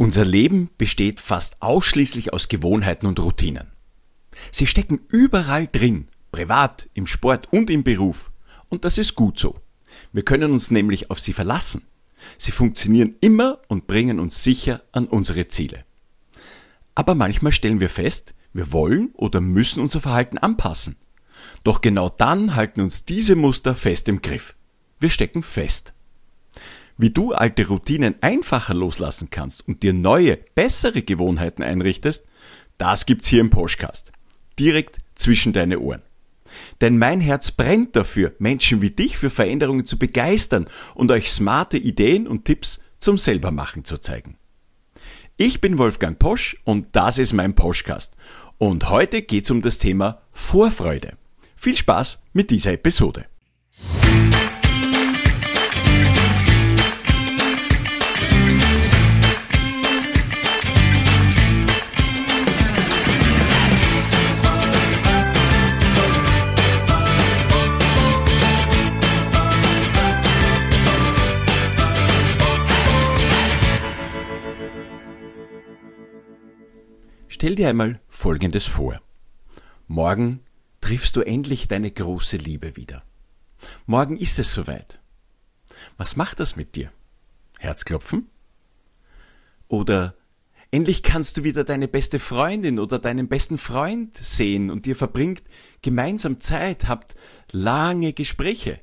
Unser Leben besteht fast ausschließlich aus Gewohnheiten und Routinen. Sie stecken überall drin, privat, im Sport und im Beruf. Und das ist gut so. Wir können uns nämlich auf sie verlassen. Sie funktionieren immer und bringen uns sicher an unsere Ziele. Aber manchmal stellen wir fest, wir wollen oder müssen unser Verhalten anpassen. Doch genau dann halten uns diese Muster fest im Griff. Wir stecken fest. Wie du alte Routinen einfacher loslassen kannst und dir neue, bessere Gewohnheiten einrichtest, das gibt's hier im Podcast. Direkt zwischen deine Ohren. Denn mein Herz brennt dafür, Menschen wie dich für Veränderungen zu begeistern und euch smarte Ideen und Tipps zum Selbermachen zu zeigen. Ich bin Wolfgang Posch und das ist mein Poschcast. Und heute geht's um das Thema Vorfreude. Viel Spaß mit dieser Episode. Stell dir einmal Folgendes vor. Morgen triffst du endlich deine große Liebe wieder. Morgen ist es soweit. Was macht das mit dir? Herzklopfen? Oder endlich kannst du wieder deine beste Freundin oder deinen besten Freund sehen und ihr verbringt gemeinsam Zeit, habt lange Gespräche.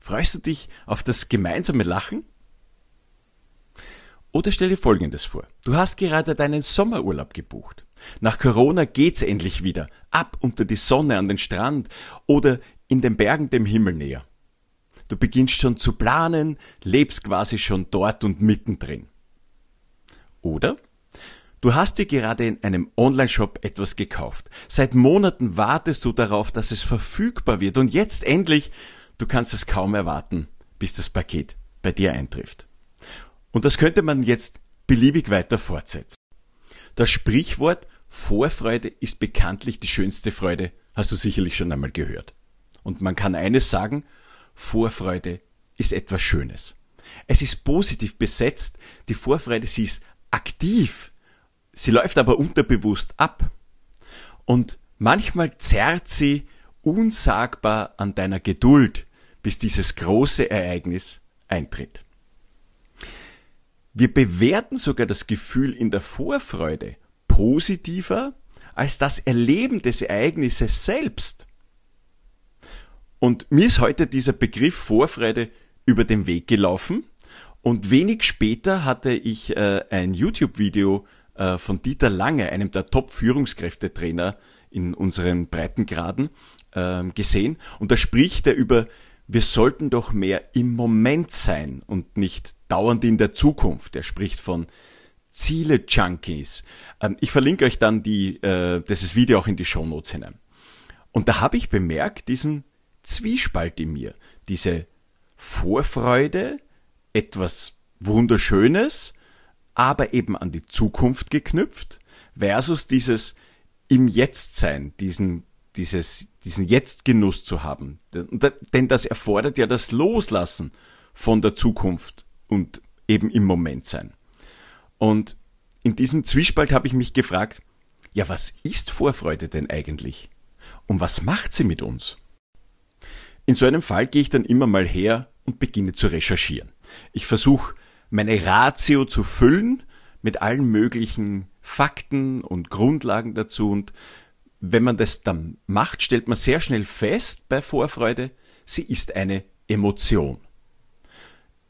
Freust du dich auf das gemeinsame Lachen? Oder stell dir Folgendes vor. Du hast gerade deinen Sommerurlaub gebucht. Nach Corona geht's endlich wieder. Ab unter die Sonne an den Strand oder in den Bergen dem Himmel näher. Du beginnst schon zu planen, lebst quasi schon dort und mittendrin. Oder du hast dir gerade in einem Onlineshop etwas gekauft. Seit Monaten wartest du darauf, dass es verfügbar wird und jetzt endlich, du kannst es kaum erwarten, bis das Paket bei dir eintrifft. Und das könnte man jetzt beliebig weiter fortsetzen. Das Sprichwort Vorfreude ist bekanntlich die schönste Freude, hast du sicherlich schon einmal gehört. Und man kann eines sagen, Vorfreude ist etwas Schönes. Es ist positiv besetzt, die Vorfreude, sie ist aktiv, sie läuft aber unterbewusst ab. Und manchmal zerrt sie unsagbar an deiner Geduld, bis dieses große Ereignis eintritt. Wir bewerten sogar das Gefühl in der Vorfreude positiver als das Erleben des Ereignisses selbst. Und mir ist heute dieser Begriff Vorfreude über den Weg gelaufen und wenig später hatte ich äh, ein YouTube-Video äh, von Dieter Lange, einem der Top-Führungskräftetrainer in unseren Breitengraden, äh, gesehen und da spricht er über wir sollten doch mehr im Moment sein und nicht dauernd in der Zukunft. Er spricht von Ziele-Junkies. Ähm, ich verlinke euch dann die, äh, dieses Video auch in die Shownotes hinein. Und da habe ich bemerkt, diesen Zwiespalt in mir, diese Vorfreude, etwas Wunderschönes, aber eben an die Zukunft geknüpft, versus dieses im Jetztsein, diesen dieses, diesen Jetzt-Genuss zu haben. Denn das erfordert ja das Loslassen von der Zukunft und eben im Moment sein. Und in diesem Zwiespalt habe ich mich gefragt, ja, was ist Vorfreude denn eigentlich? Und was macht sie mit uns? In so einem Fall gehe ich dann immer mal her und beginne zu recherchieren. Ich versuche meine Ratio zu füllen mit allen möglichen Fakten und Grundlagen dazu und wenn man das dann macht, stellt man sehr schnell fest bei Vorfreude, sie ist eine Emotion.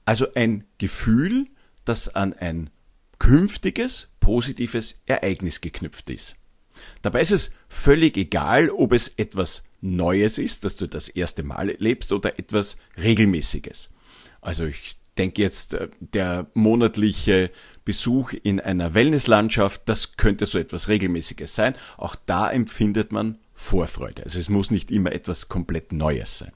Also ein Gefühl, das an ein künftiges, positives Ereignis geknüpft ist. Dabei ist es völlig egal, ob es etwas Neues ist, das du das erste Mal erlebst, oder etwas Regelmäßiges. Also ich denke jetzt, äh, der monatliche Besuch in einer Wellnesslandschaft, das könnte so etwas Regelmäßiges sein. Auch da empfindet man Vorfreude. Also es muss nicht immer etwas komplett Neues sein.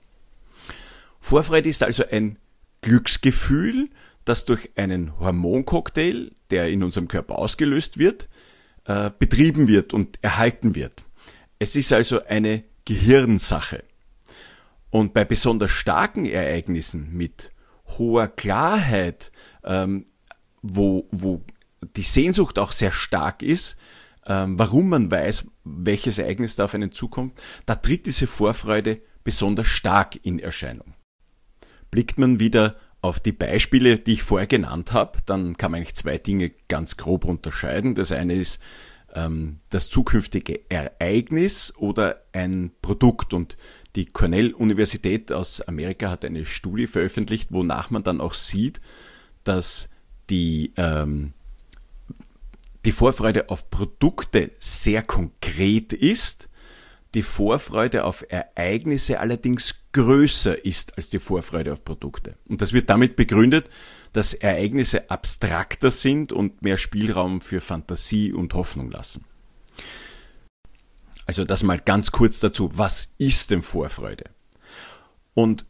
Vorfreude ist also ein Glücksgefühl, das durch einen Hormoncocktail, der in unserem Körper ausgelöst wird, äh, betrieben wird und erhalten wird. Es ist also eine Gehirnsache. Und bei besonders starken Ereignissen mit hoher Klarheit, ähm, wo, wo die Sehnsucht auch sehr stark ist, ähm, warum man weiß, welches Ereignis da auf einen zukommt, da tritt diese Vorfreude besonders stark in Erscheinung. Blickt man wieder auf die Beispiele, die ich vorher genannt habe, dann kann man eigentlich zwei Dinge ganz grob unterscheiden. Das eine ist das zukünftige Ereignis oder ein Produkt. Und die Cornell-Universität aus Amerika hat eine Studie veröffentlicht, wonach man dann auch sieht, dass die, ähm, die Vorfreude auf Produkte sehr konkret ist, die Vorfreude auf Ereignisse allerdings größer ist als die Vorfreude auf Produkte. Und das wird damit begründet, dass Ereignisse abstrakter sind und mehr Spielraum für Fantasie und Hoffnung lassen. Also das mal ganz kurz dazu, was ist denn Vorfreude? Und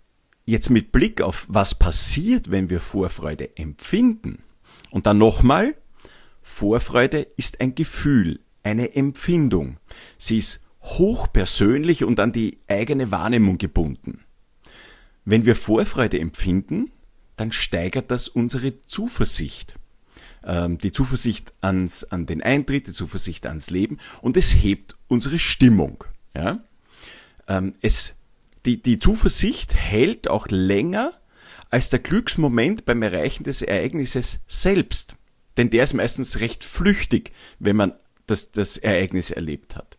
jetzt mit Blick auf was passiert, wenn wir Vorfreude empfinden. Und dann nochmal, Vorfreude ist ein Gefühl, eine Empfindung. Sie ist hochpersönlich und an die eigene Wahrnehmung gebunden. Wenn wir Vorfreude empfinden, dann steigert das unsere Zuversicht. Ähm, die Zuversicht ans, an den Eintritt, die Zuversicht ans Leben und es hebt unsere Stimmung. Ja? Ähm, es, die, die Zuversicht hält auch länger als der Glücksmoment beim Erreichen des Ereignisses selbst. Denn der ist meistens recht flüchtig, wenn man das, das Ereignis erlebt hat.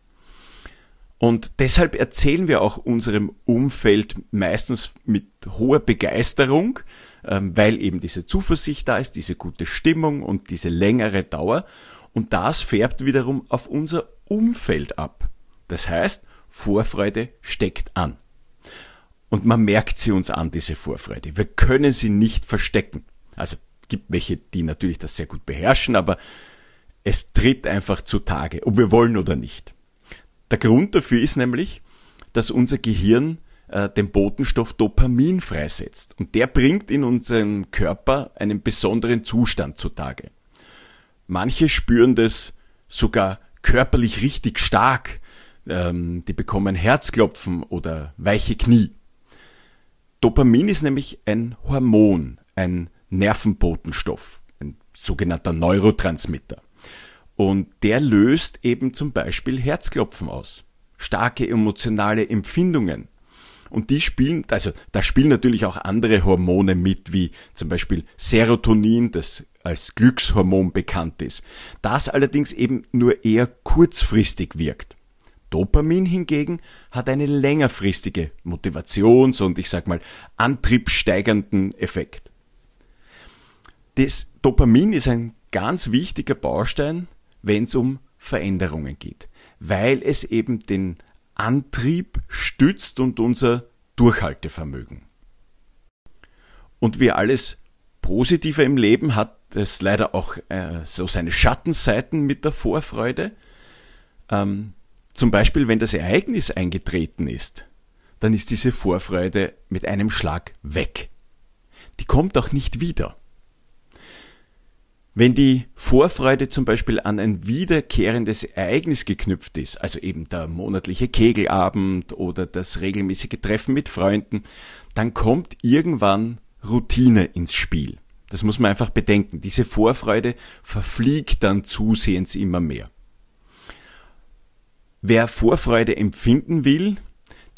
Und deshalb erzählen wir auch unserem Umfeld meistens mit hoher Begeisterung, ähm, weil eben diese Zuversicht da ist, diese gute Stimmung und diese längere Dauer. Und das färbt wiederum auf unser Umfeld ab. Das heißt, Vorfreude steckt an. Und man merkt sie uns an, diese Vorfreude. Wir können sie nicht verstecken. Also gibt welche, die natürlich das sehr gut beherrschen, aber es tritt einfach zutage, ob wir wollen oder nicht. Der Grund dafür ist nämlich, dass unser Gehirn äh, den Botenstoff Dopamin freisetzt. Und der bringt in unseren Körper einen besonderen Zustand zutage. Manche spüren das sogar körperlich richtig stark. Ähm, die bekommen Herzklopfen oder weiche Knie. Dopamin ist nämlich ein Hormon, ein Nervenbotenstoff, ein sogenannter Neurotransmitter. Und der löst eben zum Beispiel Herzklopfen aus, starke emotionale Empfindungen. Und die spielen, also da spielen natürlich auch andere Hormone mit, wie zum Beispiel Serotonin, das als Glückshormon bekannt ist. Das allerdings eben nur eher kurzfristig wirkt. Dopamin hingegen hat eine längerfristige Motivations- und ich sag mal antriebssteigernden Effekt. Das Dopamin ist ein ganz wichtiger Baustein wenn es um Veränderungen geht, weil es eben den Antrieb stützt und unser Durchhaltevermögen. Und wie alles Positive im Leben hat es leider auch äh, so seine Schattenseiten mit der Vorfreude. Ähm, zum Beispiel, wenn das Ereignis eingetreten ist, dann ist diese Vorfreude mit einem Schlag weg. Die kommt auch nicht wieder. Wenn die Vorfreude zum Beispiel an ein wiederkehrendes Ereignis geknüpft ist, also eben der monatliche Kegelabend oder das regelmäßige Treffen mit Freunden, dann kommt irgendwann Routine ins Spiel. Das muss man einfach bedenken. Diese Vorfreude verfliegt dann zusehends immer mehr. Wer Vorfreude empfinden will,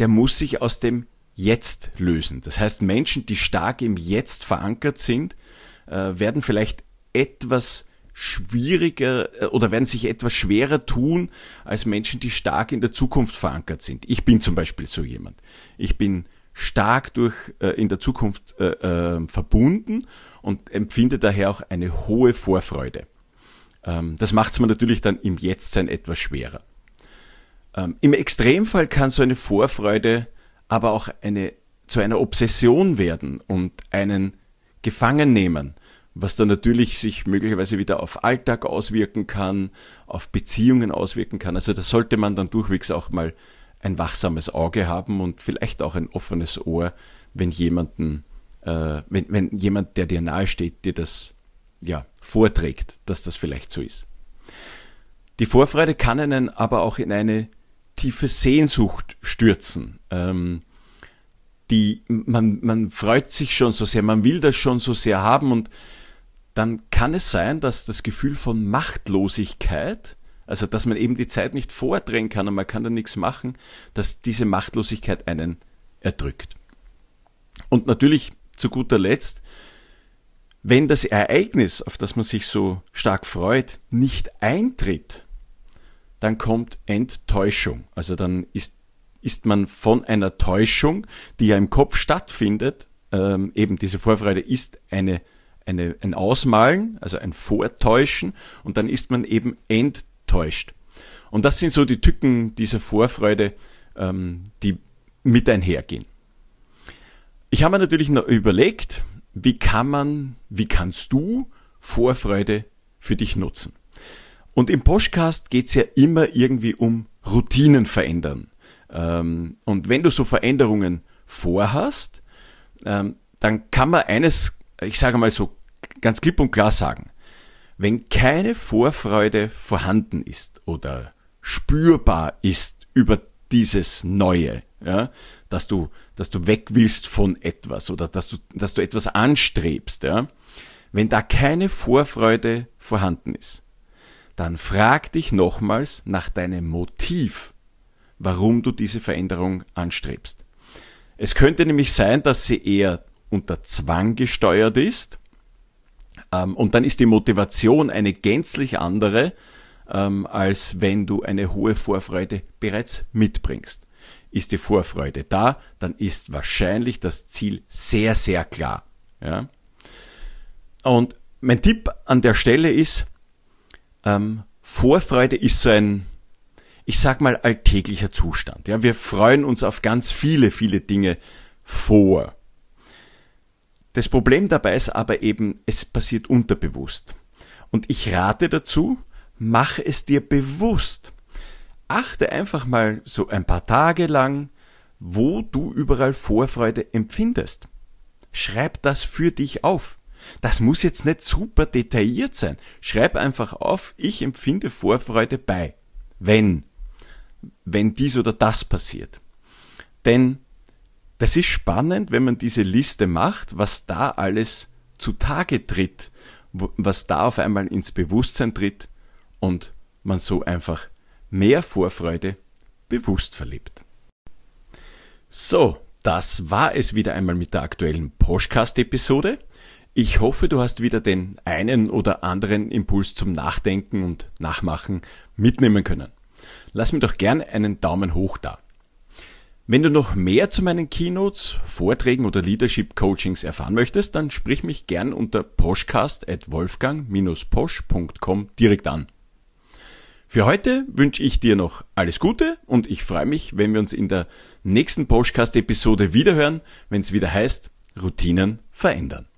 der muss sich aus dem Jetzt lösen. Das heißt, Menschen, die stark im Jetzt verankert sind, äh, werden vielleicht etwas schwieriger äh, oder werden sich etwas schwerer tun als Menschen, die stark in der Zukunft verankert sind. Ich bin zum Beispiel so jemand. Ich bin stark durch äh, in der Zukunft äh, äh, verbunden und empfinde daher auch eine hohe Vorfreude. Ähm, das macht es mir natürlich dann im Jetztsein etwas schwerer. Ähm, Im Extremfall kann so eine Vorfreude aber auch eine zu einer Obsession werden und einen gefangen nehmen was dann natürlich sich möglicherweise wieder auf Alltag auswirken kann, auf Beziehungen auswirken kann. Also da sollte man dann durchwegs auch mal ein wachsames Auge haben und vielleicht auch ein offenes Ohr, wenn jemanden, äh, wenn, wenn jemand, der dir nahe steht, dir das ja vorträgt, dass das vielleicht so ist. Die Vorfreude kann einen aber auch in eine tiefe Sehnsucht stürzen. Ähm, die, man, man freut sich schon so sehr, man will das schon so sehr haben und dann kann es sein, dass das Gefühl von Machtlosigkeit, also dass man eben die Zeit nicht vordrehen kann und man kann da nichts machen, dass diese Machtlosigkeit einen erdrückt. Und natürlich zu guter Letzt, wenn das Ereignis, auf das man sich so stark freut, nicht eintritt, dann kommt Enttäuschung. Also dann ist, ist man von einer Täuschung, die ja im Kopf stattfindet, ähm, eben diese Vorfreude ist eine, eine, ein Ausmalen, also ein Vortäuschen, und dann ist man eben enttäuscht. Und das sind so die Tücken dieser Vorfreude, ähm, die mit einhergehen. Ich habe mir natürlich noch überlegt, wie kann man, wie kannst du Vorfreude für dich nutzen? Und im Podcast geht's ja immer irgendwie um Routinen verändern. Ähm, und wenn du so Veränderungen vorhast, ähm, dann kann man eines, ich sage mal so ganz klipp und klar sagen, wenn keine Vorfreude vorhanden ist oder spürbar ist über dieses Neue, ja, dass du, dass du weg willst von etwas oder dass du, dass du etwas anstrebst, ja, wenn da keine Vorfreude vorhanden ist, dann frag dich nochmals nach deinem Motiv, warum du diese Veränderung anstrebst. Es könnte nämlich sein, dass sie eher unter Zwang gesteuert ist, ähm, und dann ist die Motivation eine gänzlich andere, ähm, als wenn du eine hohe Vorfreude bereits mitbringst. Ist die Vorfreude da, dann ist wahrscheinlich das Ziel sehr, sehr klar. Ja? Und mein Tipp an der Stelle ist, ähm, Vorfreude ist so ein, ich sag mal, alltäglicher Zustand. Ja, wir freuen uns auf ganz viele, viele Dinge vor. Das Problem dabei ist aber eben, es passiert unterbewusst. Und ich rate dazu, mach es dir bewusst. Achte einfach mal so ein paar Tage lang, wo du überall Vorfreude empfindest. Schreib das für dich auf. Das muss jetzt nicht super detailliert sein. Schreib einfach auf, ich empfinde Vorfreude bei. Wenn. Wenn dies oder das passiert. Denn das ist spannend, wenn man diese Liste macht, was da alles zutage tritt, was da auf einmal ins Bewusstsein tritt und man so einfach mehr Vorfreude bewusst verlebt. So, das war es wieder einmal mit der aktuellen Podcast-Episode. Ich hoffe, du hast wieder den einen oder anderen Impuls zum Nachdenken und Nachmachen mitnehmen können. Lass mir doch gerne einen Daumen hoch da. Wenn du noch mehr zu meinen Keynotes, Vorträgen oder Leadership Coachings erfahren möchtest, dann sprich mich gern unter poschcast at wolfgang-posch.com direkt an. Für heute wünsche ich dir noch alles Gute und ich freue mich, wenn wir uns in der nächsten Podcast-Episode wiederhören, wenn es wieder heißt, Routinen verändern.